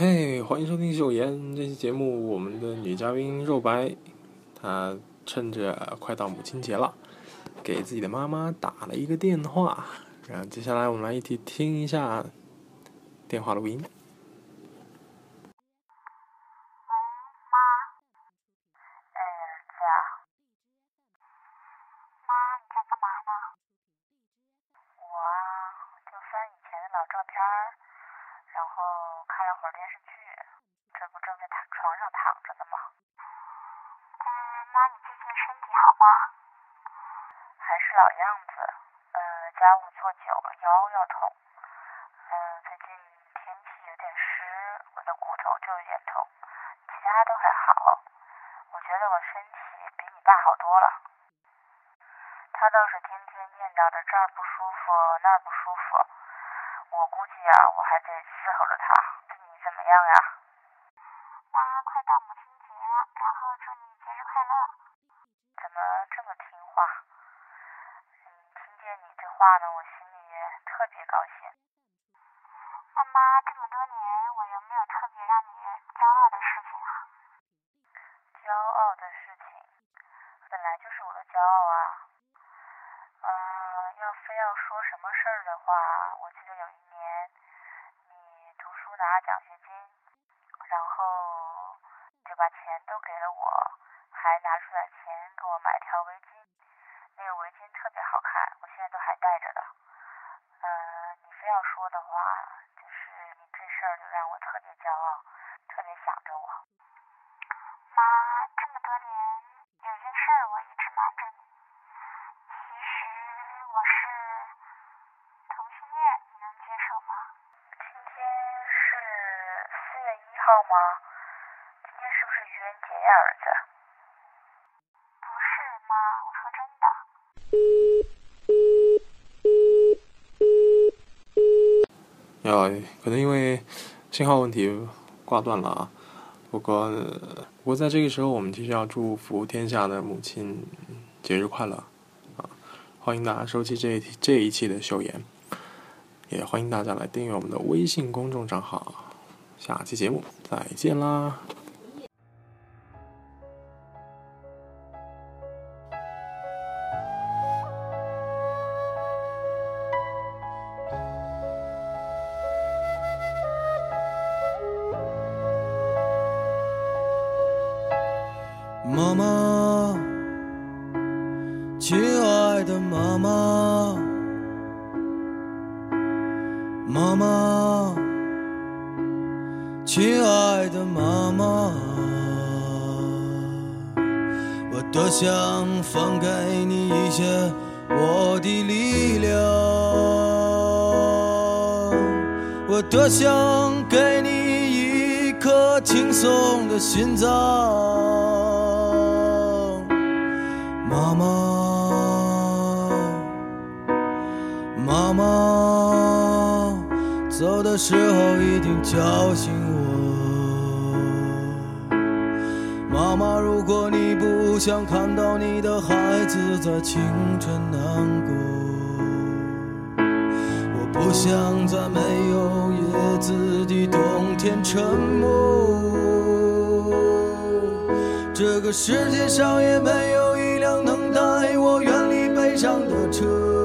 嘿，欢迎收听秀妍。这期节目，我们的女嘉宾肉白，她趁着快到母亲节了，给自己的妈妈打了一个电话。然后接下来我们来一起听一下电话录音。妈。妈。妈。妈。就翻以前的老照片，然后还是老样子，呃，家务做久了腰要痛，嗯，最近天气有点湿，我的骨头就有点痛，其他都还好。我觉得我身体比你爸好多了。他倒是天天念叨着这儿不舒服那儿不舒服，我估计啊，我还得伺候着他。你怎么样呀？妈，快到母亲节了，然后祝你节日快乐。怎么这么听话？听见你这话呢，我心里特别高兴。那妈，这么多年，我有没有特别让你骄傲的事情啊？骄傲的事情，本来就是我的骄傲啊。嗯，要非要说什么事儿的话，我记得有一年，拿奖学金，然后就把钱都给了我，还拿出来钱给我买条围巾。那个围巾特别好看，我现在都还戴着的。嗯，你非要说的话，就是你这事儿就让我特别骄傲，号吗？今天是不是愚人节呀，儿子？不是，妈，我说真的。要可能因为信号问题挂断了啊。不过不过在这个时候，我们继续要祝福天下的母亲节日快乐啊！欢迎大家收听这一这一期的秀妍，也欢迎大家来订阅我们的微信公众账号。下期节目再见啦！妈妈，亲爱的妈妈，妈妈，亲爱的妈妈，我多想分给你一些我的力量，我多想给你一颗轻松的心脏。妈，妈走的时候一定叫醒我。妈妈，如果你不想看到你的孩子在清晨难过，我不想在没有叶子的冬天沉默。这个世界上也没有一辆。能带我远离悲伤的车。